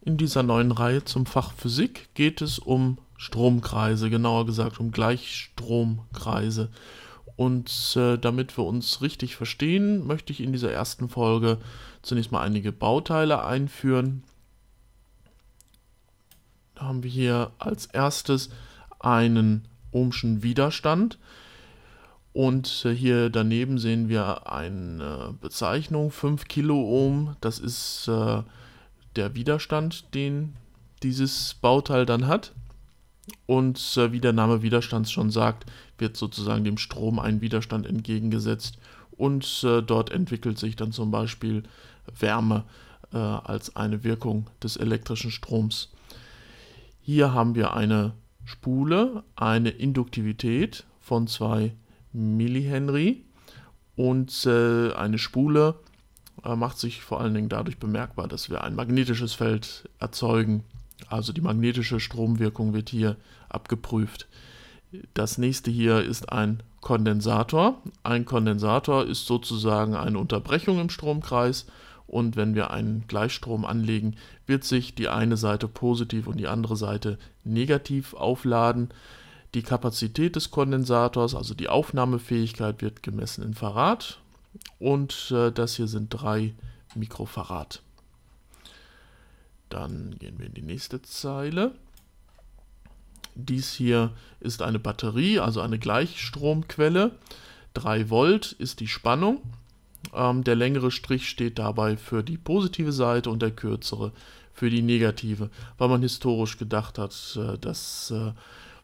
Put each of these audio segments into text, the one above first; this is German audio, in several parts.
In dieser neuen Reihe zum Fach Physik geht es um Stromkreise, genauer gesagt um Gleichstromkreise. Und äh, damit wir uns richtig verstehen, möchte ich in dieser ersten Folge zunächst mal einige Bauteile einführen. Da haben wir hier als erstes einen Ohmschen Widerstand. Und äh, hier daneben sehen wir eine Bezeichnung 5 Kiloohm. Das ist äh, der Widerstand, den dieses Bauteil dann hat. Und äh, wie der Name Widerstand schon sagt, wird sozusagen dem Strom ein Widerstand entgegengesetzt. Und äh, dort entwickelt sich dann zum Beispiel Wärme äh, als eine Wirkung des elektrischen Stroms. Hier haben wir eine Spule, eine Induktivität von 2 Millihenry und äh, eine Spule macht sich vor allen Dingen dadurch bemerkbar, dass wir ein magnetisches Feld erzeugen. Also die magnetische Stromwirkung wird hier abgeprüft. Das nächste hier ist ein Kondensator. Ein Kondensator ist sozusagen eine Unterbrechung im Stromkreis und wenn wir einen Gleichstrom anlegen, wird sich die eine Seite positiv und die andere Seite negativ aufladen. Die Kapazität des Kondensators, also die Aufnahmefähigkeit, wird gemessen in Farad und äh, das hier sind 3 Mikrofarad. Dann gehen wir in die nächste Zeile. Dies hier ist eine Batterie, also eine Gleichstromquelle. 3 Volt ist die Spannung. Ähm, der längere Strich steht dabei für die positive Seite und der kürzere für die negative, weil man historisch gedacht hat, äh, dass äh,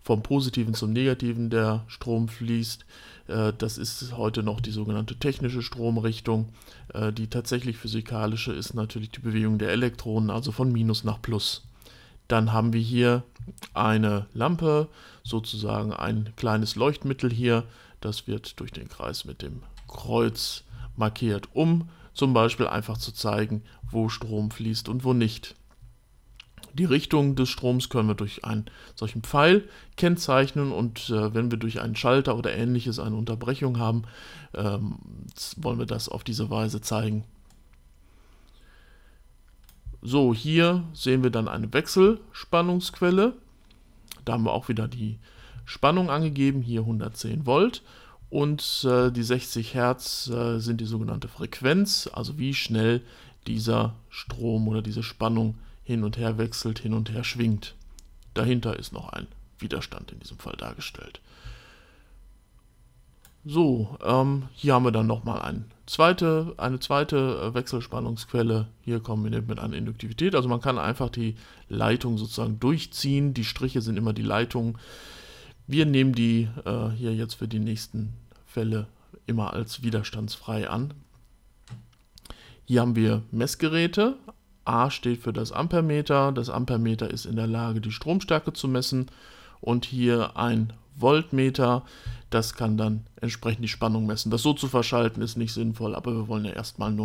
vom Positiven zum Negativen der Strom fließt. Äh, das ist heute noch die sogenannte technische Stromrichtung. Äh, die tatsächlich physikalische ist natürlich die Bewegung der Elektronen, also von Minus nach Plus. Dann haben wir hier eine Lampe, sozusagen ein kleines Leuchtmittel hier. Das wird durch den Kreis mit dem Kreuz markiert, um zum Beispiel einfach zu zeigen, wo Strom fließt und wo nicht. Die Richtung des Stroms können wir durch einen solchen Pfeil kennzeichnen und äh, wenn wir durch einen Schalter oder ähnliches eine Unterbrechung haben, ähm, wollen wir das auf diese Weise zeigen. So, hier sehen wir dann eine Wechselspannungsquelle. Da haben wir auch wieder die Spannung angegeben, hier 110 Volt. Und äh, die 60 Hertz äh, sind die sogenannte Frequenz, also wie schnell dieser Strom oder diese Spannung hin und her wechselt, hin und her schwingt. Dahinter ist noch ein Widerstand in diesem Fall dargestellt. So, ähm, hier haben wir dann nochmal ein zweite, eine zweite äh, Wechselspannungsquelle, hier kombiniert mit einer Induktivität. Also man kann einfach die Leitung sozusagen durchziehen. Die Striche sind immer die Leitungen. Wir nehmen die äh, hier jetzt für die nächsten Fälle immer als widerstandsfrei an. Hier haben wir Messgeräte, A steht für das Ampermeter. Das Ampermeter ist in der Lage, die Stromstärke zu messen. Und hier ein Voltmeter, das kann dann entsprechend die Spannung messen. Das so zu verschalten ist nicht sinnvoll, aber wir wollen ja erstmal nur